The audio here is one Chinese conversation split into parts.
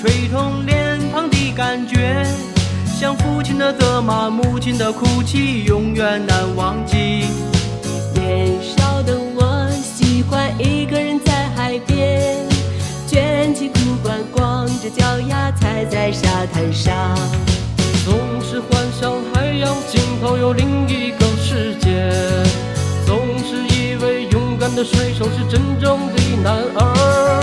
吹痛脸庞的感觉，像父亲的责骂，母亲的哭泣，永远难忘记。年少的我喜欢一个人在海边，卷起裤管，光着脚丫踩在沙滩上。总是幻想海洋尽头有另一个世界，总是以为勇敢的水手是真正的男儿，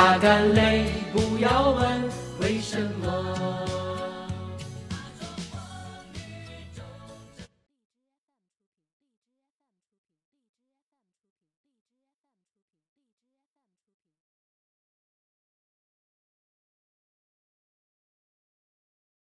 擦干泪，不要问为什么。